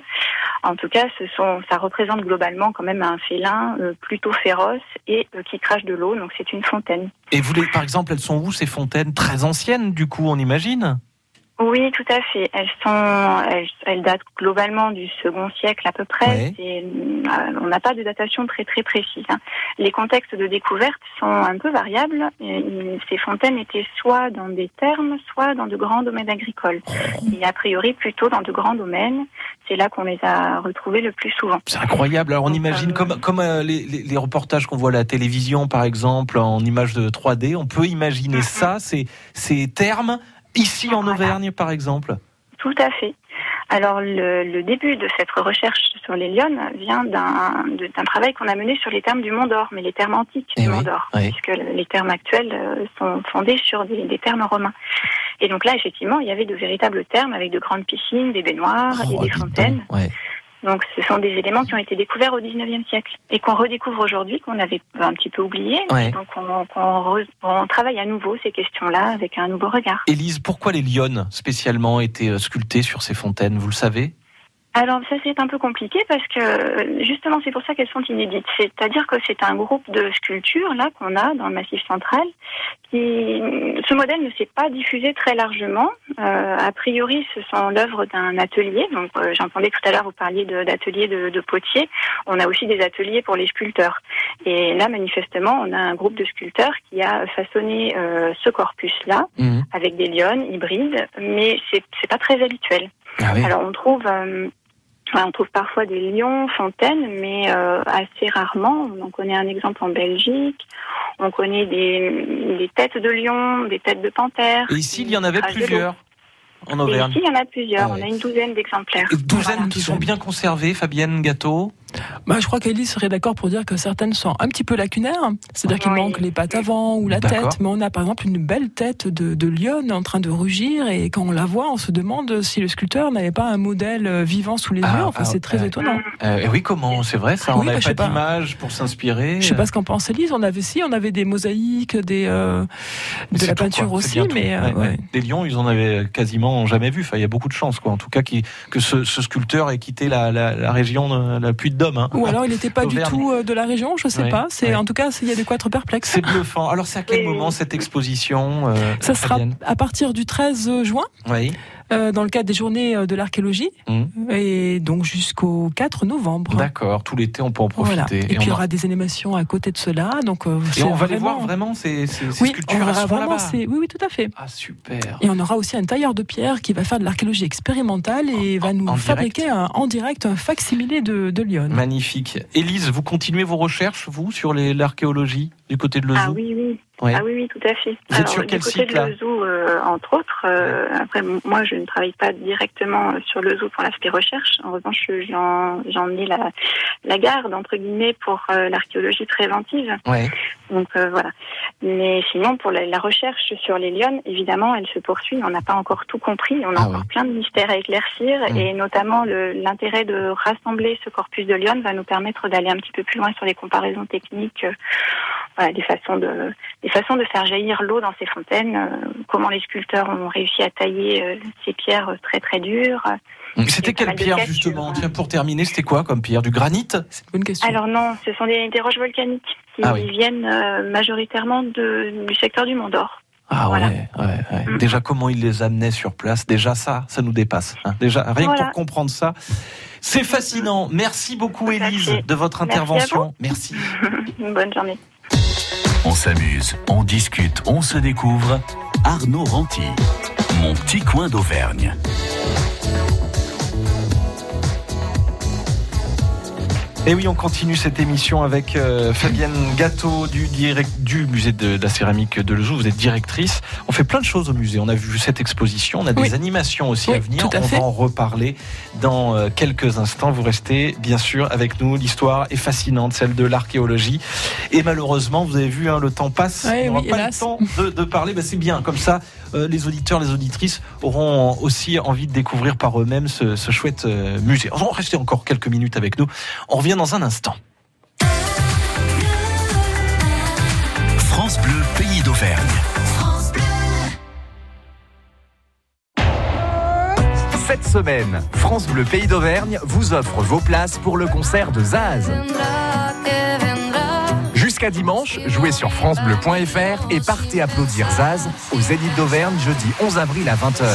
En tout cas, ce sont, ça représente globalement quand même un félin euh, plutôt féroce et euh, qui crache de l'eau. Donc, c'est une fontaine. Et vous, les, par exemple, elles sont où ces fontaines? Très anciennes, du coup, on imagine? Oui, tout à fait. Elles sont, elles, elles datent globalement du second siècle à peu près. Euh, on n'a pas de datation très très précise. hein. Les contextes de découverte sont un peu variables. Et ces fontaines étaient soit dans des thermes, soit dans de grands domaines agricoles. Et a priori plutôt dans de grands domaines. C'est là qu'on les a retrouvées le plus souvent. C'est incroyable. Alors on imagine comme comme euh, les, les- les reportages qu'on voit à la télévision, par exemple, en images de 3D, on peut imaginer ça, ces ces termes ici en Auvergne, par exemple. Tout à fait. Alors le, le début de cette recherche sur les lionnes vient d'un travail qu'on a mené sur les termes du Mont d'Or, mais les termes antiques du Mont d'Or, oui. puisque les termes actuels euh, sont fondés sur des, des termes romains. Et donc là, effectivement, il y avait de véritables termes avec de grandes piscines, des baignoires et des fontaines. Donc ce sont des éléments qui ont été découverts au 19e siècle et qu'on redécouvre aujourd'hui, qu'on avait un petit peu oublié. Ouais. Donc on, on travaille à nouveau ces questions-là avec un nouveau regard. Élise, pourquoi les lionnes spécialement étaient euh, sculptées sur ces fontaines? Vous le savez? Alors ça c'est un peu compliqué parce que justement c'est pour ça qu'elles sont inédites. C'est-à-dire que c'est un groupe de sculptures là qu'on a dans le Massif Central. Qui ce modèle ne s'est pas diffusé très largement. Euh, a priori ce sont l'œuvre d'un atelier. Donc euh, j'entendais tout à l'heure vous parliez d'ateliers de, de potiers. On a aussi des ateliers pour les sculpteurs. Et là manifestement on a un groupe de sculpteurs qui a façonné euh, ce corpus là avec des lionnes hybrides, mais c'est c'est pas très habituel. Alors on trouve on trouve parfois des lions, fontaines, mais euh, assez rarement. On en connaît un exemple en Belgique. On connaît des, des têtes de lions, des têtes de panthères. Et ici, il y en avait plusieurs en Et Auvergne. ici, il y en a plusieurs. Ah ouais. On a une douzaine d'exemplaires. Douzaines qui sont bien conservées, Fabienne Gâteau Bah, je crois qu'Élise serait d'accord pour dire que certaines sont un petit peu lacunaires. C'est-à-dire qu'il manque les pattes avant ou la tête. Mais on a par exemple une belle tête de, de lionne en train de rugir. Et quand on la voit, on se demande si le sculpteur n'avait pas un modèle euh, vivant sous les yeux. Enfin, ah, c'est très euh, étonnant. Euh, et oui, comment C'est vrai, ça, on Oui, bah, n'avait sais pas pas. d'image pour s'inspirer. Je sais pas ce qu'en pense Élise. On avait si, on avait des mosaïques, des euh, de la peinture quoi. Aussi, mais euh, Ouais, ouais. ouais. Les lions, ils en avaient quasiment jamais vu. Enfin, il y a beaucoup de chance, quoi. En tout cas, qui- que ce, ce sculpteur ait quitté la, la, la région de la Puy de Hein. Ou alors il n'était pas du tout euh, de la région, je sais Ouais, pas. C'est en tout cas, il y a de quoi être perplexe. C'est bluffant. Alors, c'est à quel moment cette exposition euh, Ça sera à partir du 13 juin. Oui. Euh, dans le cadre des journées euh, de l'archéologie Mmh. et donc jusqu'au 4 novembre. D'accord. Tout l'été, on peut en profiter. Voilà. Et, puis on il y aura des animations à côté de cela. Donc, euh, Et on va les vraiment- voir vraiment ces, ces, ces Oui, sculptures sont vraiment. Oui, oui, tout à fait. Ah super. Et on aura aussi un tailleur de pierre qui va faire de l'archéologie expérimentale et va nous en fabriquer un- en direct un facsimilé de, de Lyon. Magnifique. Élise, vous continuez vos recherches, vous, sur les- l'archéologie du côté de Lezou? Ah oui, oui. Ouais. Ah oui, oui, tout à fait. Vous êtes sur du quel côté site, de là le zoo, euh, entre autres. euh, après, moi, je ne travaille pas directement sur le zoo pour l'aspect recherche. En revanche, j'en j'en ai la, la garde, entre guillemets, pour euh, l'archéologie préventive. Ouais. Donc euh, voilà. Mais sinon, pour la, la recherche sur les lionnes, évidemment, elle se poursuit. On n'a pas encore tout compris. On a encore plein de mystères à éclaircir. Et notamment, le- l'intérêt de rassembler ce corpus de lionnes va nous permettre d'aller un petit peu plus loin sur les comparaisons techniques. euh, voilà, des façons de des façons de faire jaillir l'eau dans ces fontaines, euh, comment les sculpteurs ont réussi à tailler euh, ces pierres très très dures. C'était quelle pierre, justement? Tiens, pour terminer, c'était quoi comme pierre? Du granit? Bonne question. Alors non, ce sont des, des roches volcaniques qui Ah oui. viennent euh, majoritairement de, du secteur du Mont d'Or. Ah Voilà. ouais, ouais, ouais. Déjà, comment il les amenait sur place? Déjà, ça, ça nous dépasse. hein. Déjà, rien que Voilà. pour comprendre ça, C'est fascinant. Merci beaucoup, Élise, de votre Merci à intervention. vous. Merci. Bonne journée. On s'amuse, on discute, on se découvre. Arnaud Ranty, mon petit coin d'Auvergne. Et oui, on continue cette émission avec euh, Fabienne Gâteau du, direct, du musée de, de la céramique de Lezou. Vous êtes directrice. On fait plein de choses au musée. On a vu cette exposition. On a des animations aussi Oui, à venir. à on fait. va en reparler dans euh, quelques instants. Vous restez bien sûr avec nous. L'histoire est fascinante, celle de l'archéologie. Et malheureusement, vous avez vu, hein, le temps passe. Ouais, on n'aura oui, pas hélas. le temps de, de parler. Bah, c'est bien. Comme ça, les auditeurs, les auditrices auront aussi envie de découvrir par eux-mêmes ce, ce chouette euh, musée. On va rester encore quelques minutes avec nous. On revient dans un instant. France Bleu, pays d'Auvergne. Cette semaine, France Bleu Pays d'Auvergne vous offre vos places pour le concert de Zaz. Jusqu'à dimanche, jouez sur francebleu.fr et partez applaudir Zaz au Zénith d'Auvergne jeudi 11 avril à 20h.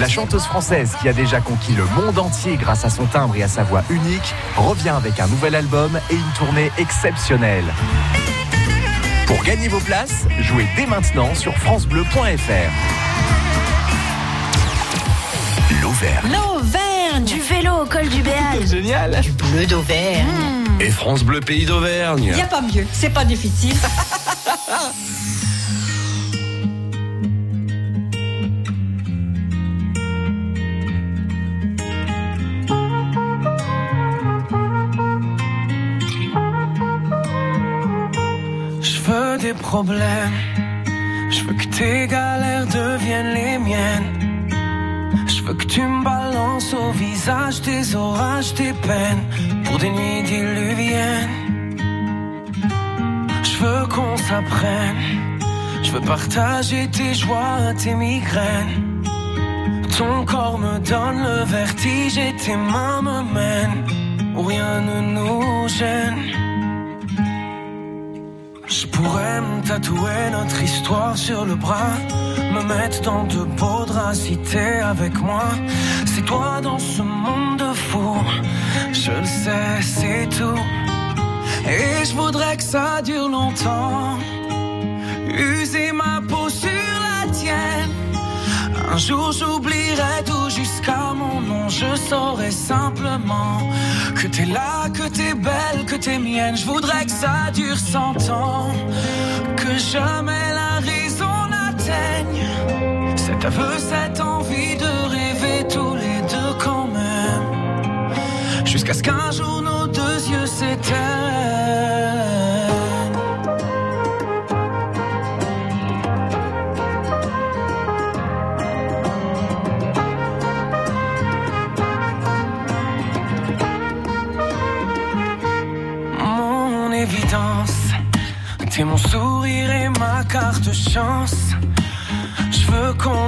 La chanteuse française qui a déjà conquis le monde entier grâce à son timbre et à sa voix unique revient avec un nouvel album et une tournée exceptionnelle. Pour gagner vos places, jouez dès maintenant sur francebleu.fr. L'Auvergne. L'Auvergne Du vélo au col du Béal Génial Du bleu d'Auvergne Et France Bleu Pays d'Auvergne. Y a pas mieux, c'est pas difficile. Je veux des problèmes. Je veux que tes galères deviennent les miennes. Veux que tu me balances au visage tes orages, tes peines pour des nuits diluviennes. Je veux qu'on s'apprenne. Je veux partager tes joies, tes migraines. Ton corps me donne le vertige et tes mains me mènent où rien ne nous gêne. Je pourrais me tatouer notre histoire sur le bras, me mettre dans de beaux draps si avec moi. C'est toi dans ce monde de fous, je le sais, c'est tout. Et je voudrais que ça dure longtemps, user ma peau sur la tienne. Un jour j'oublierai tout jusqu'à mon nom, je saurai simplement que t'es là, que t'es belle, que t'es mienne. Je voudrais que ça dure cent ans, que jamais la cet aveu, cette envie de rêver tous les deux quand même, jusqu'à ce qu'un jour nos deux yeux s'éteignent. Mon évidence, t'es mon sourire et ma carte chance.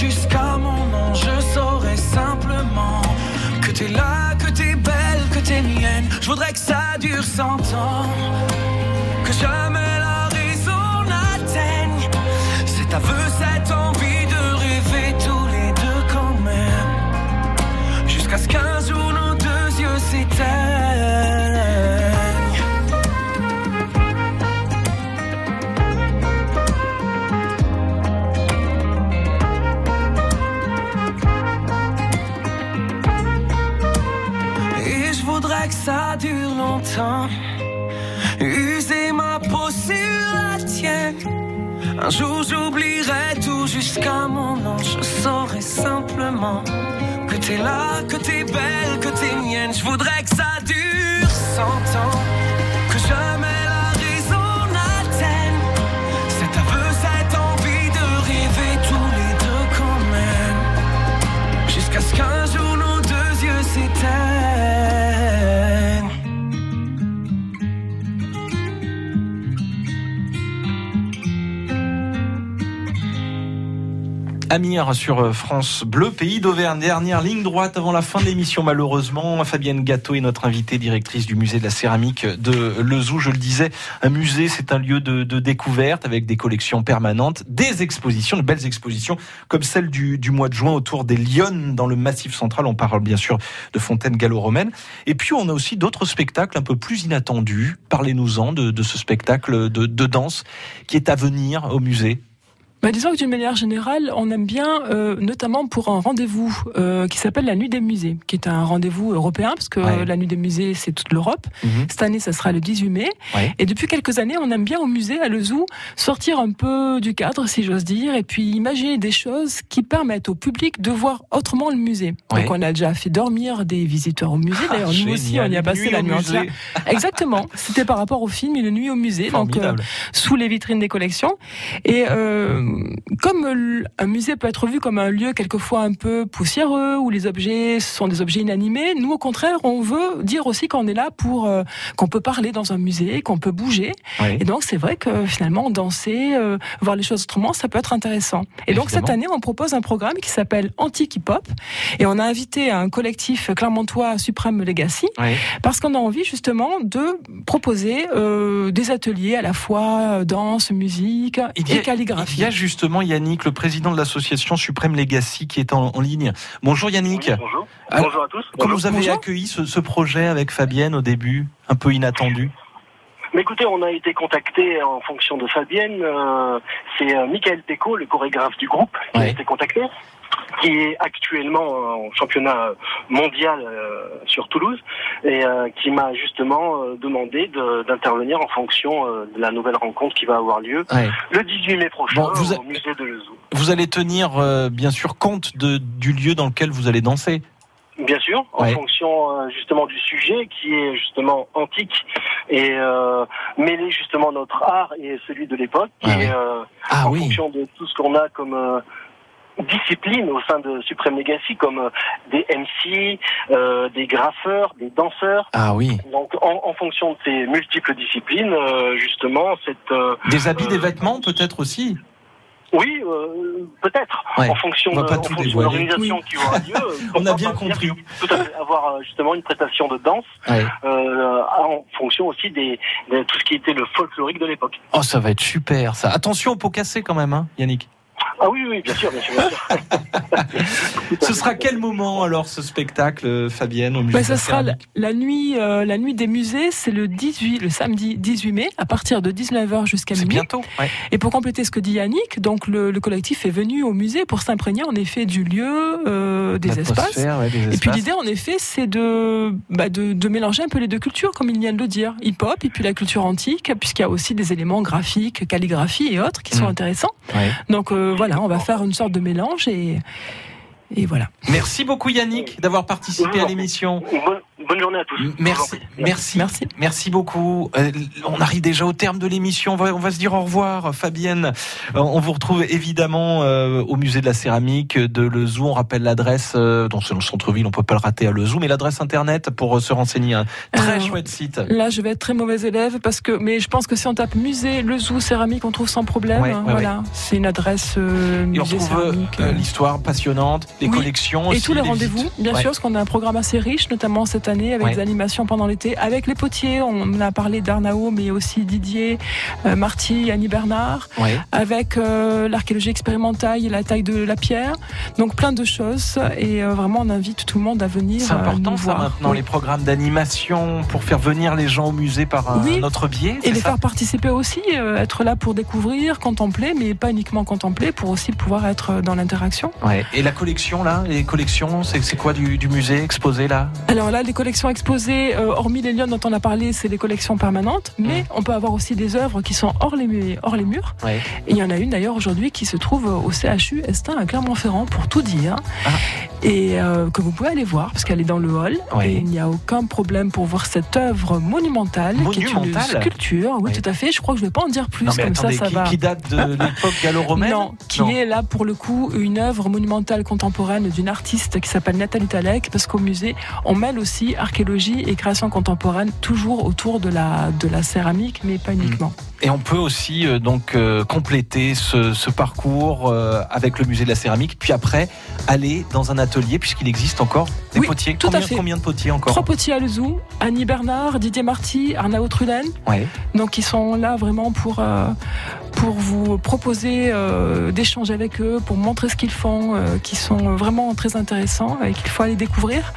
jusqu'à mon nom. Je saurai simplement que t'es là, que t'es belle, que t'es mienne. Je voudrais que ça dure cent ans. Que jamais la raison n'atteigne cet aveu, cette Un jour j'oublierai tout jusqu'à mon nom. Je saurai simplement que t'es là, que t'es belle, que t'es mienne. Je voudrais que ça dure cent ans. Que jamais la raison n'atteigne cet aveu, cette envie de rêver tous les deux quand même. Jusqu'à ce Amir sur euh, France Bleu, pays d'Auvergne. Dernière ligne droite avant la fin de l'émission, malheureusement. Fabienne Gâteau est notre invitée, directrice du musée de la céramique de Lezou. Je le disais, un musée, c'est un lieu de, découverte avec des collections permanentes, des expositions, de belles expositions, comme celle du, mois de juin autour des Lyonnes dans le Massif central. On parle bien sûr de fontaine gallo-romaine. Et puis, on a aussi d'autres spectacles un peu plus inattendus. Parlez-nous-en de, de ce spectacle de danse qui est à venir au musée. Bah, disons que d'une manière générale, on aime bien, euh, notamment pour un rendez-vous euh, qui s'appelle la Nuit des musées, qui est un rendez-vous européen, parce que Ouais. la Nuit des musées, c'est toute l'Europe. Mhm. Cette année, ça sera le 18 mai. Ouais. Et depuis quelques années, on aime bien au musée, à le zoo, sortir un peu du cadre, si j'ose dire, et puis imaginer des choses qui permettent au public de voir autrement le musée. Ouais. Donc on a déjà fait dormir des visiteurs au musée. Ah, D'ailleurs, nous aussi, on y a passé la nuit entière. Exactement. C'était par rapport au film Une nuit au musée, donc euh, sous les vitrines des collections. Et euh, comme un musée peut être vu comme un lieu quelquefois un peu poussiéreux où les objets sont des objets inanimés, nous au contraire, on veut dire aussi qu'on est là pour euh, qu'on peut parler dans un musée, qu'on peut bouger. Ouais. Et donc c'est vrai que finalement danser, euh, voir les choses autrement, ça peut être intéressant. Et donc cette année, on propose un programme qui s'appelle Antique Hip Hop et on a invité un collectif clermontois Supreme Legacy Ouais. parce qu'on a envie justement de proposer euh, des ateliers à la fois euh, danse, musique et calligraphie. il y a justement Yannick, le président de l'association Suprême Legacy, qui est en, en ligne. Bonjour Yannick. Bonjour. Alors, Bonjour à tous. Comment Bonjour. vous avez Bonjour. accueilli ce, ce projet avec Fabienne au début, un peu inattendu Mais écoutez, on a été contacté en fonction de Fabienne. euh, c'est euh, Michael Pecot, le chorégraphe du groupe, qui a été contacté, qui est actuellement en championnat mondial euh, sur Toulouse et euh, qui m'a justement euh, demandé de- d'intervenir en fonction de la nouvelle rencontre qui va avoir lieu Ouais. le 18 mai prochain Bon, vous a- au musée de Lezou. Vous allez tenir euh, bien sûr compte de, du lieu dans lequel vous allez danser. Bien sûr, en Ouais. fonction euh, justement du sujet qui est justement antique et euh, mêler justement notre art et celui de l'époque, Ah euh, Ah en oui. fonction de tout ce qu'on a comme euh, discipline au sein de Supreme Legacy, comme euh, des MC, euh, des graffeurs, des danseurs. Ah oui. Donc en, en fonction de ces multiples disciplines, euh, justement, cette euh, Des habits, des vêtements peut-être aussi oui, euh, peut-être. Ouais. En fonction de, l'organisation qui aura lieu. On a bien compris. Tout à fait. Avoir justement une prestation de danse Ouais. euh, en fonction aussi des, de tout ce qui était le folklorique de l'époque. Oh, ça va être super ça. Attention aux pots cassés quand même, hein, Yannick. Ah oui, oui, bien sûr, bien sûr. Bien sûr. Ce sera quel moment alors ce spectacle, Fabienne, au musée Bah, ça la sera la, nuit, euh, la nuit des musées, c'est le 18, le samedi 18 mai, à partir de 19h jusqu'à C'est minuit. bientôt. Ouais. Et pour compléter ce que dit Yannick, donc le, le collectif est venu au musée pour s'imprégner en effet du lieu, euh, des espaces. L'atmosphère, ouais, des Et puis l'idée en effet, c'est de, bah, de, de mélanger un peu les deux cultures, comme il vient de le dire, hip-hop et puis la culture antique, puisqu'il y a aussi des éléments graphiques, calligraphie et autres qui sont Mm. intéressants. Ouais. Donc euh, voilà, on va faire une sorte de mélange et, et voilà. Merci beaucoup Yannick d'avoir participé à l'émission. Bonne, bonne journée à tous. Merci, merci, merci, merci beaucoup. Euh, on arrive déjà au terme de l'émission. On va, on va se dire au revoir, Fabienne. Euh, on vous retrouve évidemment euh, au musée de la céramique de Lezou. On rappelle l'adresse, euh, dans le centre-ville, on peut pas le rater à Lezou, mais l'adresse internet pour euh, se renseigner. Un très Euh, chouette site. Là, je vais être très mauvais élève parce que, mais je pense que si on tape musée, le zoo, céramique, on trouve sans problème. Ouais, hein, ouais, voilà, c'est une adresse euh, musée l'histoire passionnante, les Oui. collections Et aussi, tous les les rendez-vous, bien Ouais. sûr, parce qu'on a un programme assez riche, notamment cette année, avec Ouais. des animations pendant l'été, avec les potiers. On a parlé d'Arnao, mais aussi Didier, euh, Marty, Annie Bernard, Ouais. avec euh, l'archéologie expérimentale et la taille de la pierre. Donc plein de choses. Et euh, vraiment, on invite tout le monde à venir. C'est important nous ça voir. maintenant, Oui. les programmes d'animation pour faire venir les gens au musée par Oui. autre biais. Et les faire participer aussi, être là pour découvrir, contempler, mais pas uniquement contempler, pour aussi pouvoir être dans l'interaction. Ouais. Et la collection là, les collections, c'est c'est quoi du, du musée exposé là? Alors là, les collections exposées, euh, hormis les lions dont on a parlé, c'est des collections permanentes, mais on peut avoir aussi des œuvres qui sont hors les, hors les murs. Ouais. Et il y en a une d'ailleurs aujourd'hui qui se trouve au CHU Estin à Clermont-Ferrand, pour tout dire, et euh, que vous pouvez aller voir, parce qu'elle est dans le hall, Ouais. et il n'y a aucun problème pour voir cette œuvre monumentale, qui est une sculpture, oui, tout à fait, je crois que je ne vais pas en dire plus, Non mais comme attendez, ça, ça qui, va... qui date de l'époque gallo-romaine Non, qui est là pour le coup une œuvre monumentale contemporaine d'une artiste qui s'appelle Nathalie Talek, parce qu'au musée, on mêle aussi archéologie et création contemporaine, toujours autour de la, céramique, mais pas uniquement. Et on peut aussi euh, donc euh, compléter ce, ce parcours euh, avec le musée de la céramique, puis après aller dans un atelier puisqu'il existe encore des Oui, potiers. tout à combien, fait. combien de potiers encore Trois potiers à Lezou, Annie Bernard, Didier Marty, Arnaud Trulen. Ouais. Donc ils sont là vraiment pour, pour vous proposer d'échanger avec eux, pour montrer ce qu'ils font, qui sont vraiment très intéressants et qu'il faut aller découvrir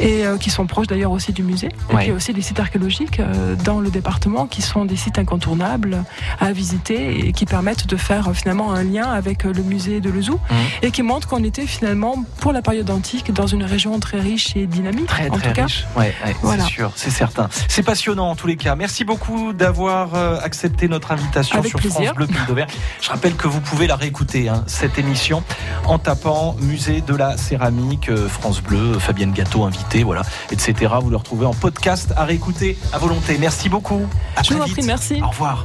et qui sont proches d'ailleurs aussi du musée. Et Ouais. puis aussi des sites archéologiques dans le département qui sont des sites incontournables à visiter et qui permettent de faire euh, finalement un lien avec euh, le musée de Lezou Mmh. et qui montrent qu'on était finalement pour la période antique dans une région très riche et dynamique. Très en très tout cas. riche. Ouais, ouais, Voilà. c'est sûr, c'est certain. C'est passionnant en tous les cas. Merci beaucoup d'avoir euh, accepté notre invitation Avec sur plaisir. France Bleu Pays d'Auvergne. Je rappelle que vous pouvez la réécouter hein, cette émission en tapant Musée de la céramique France Bleu, Fabienne Gâteau invité, voilà, etc. Vous le retrouvez en podcast à réécouter à volonté. Merci beaucoup. À Je vous en prie, merci. Au revoir.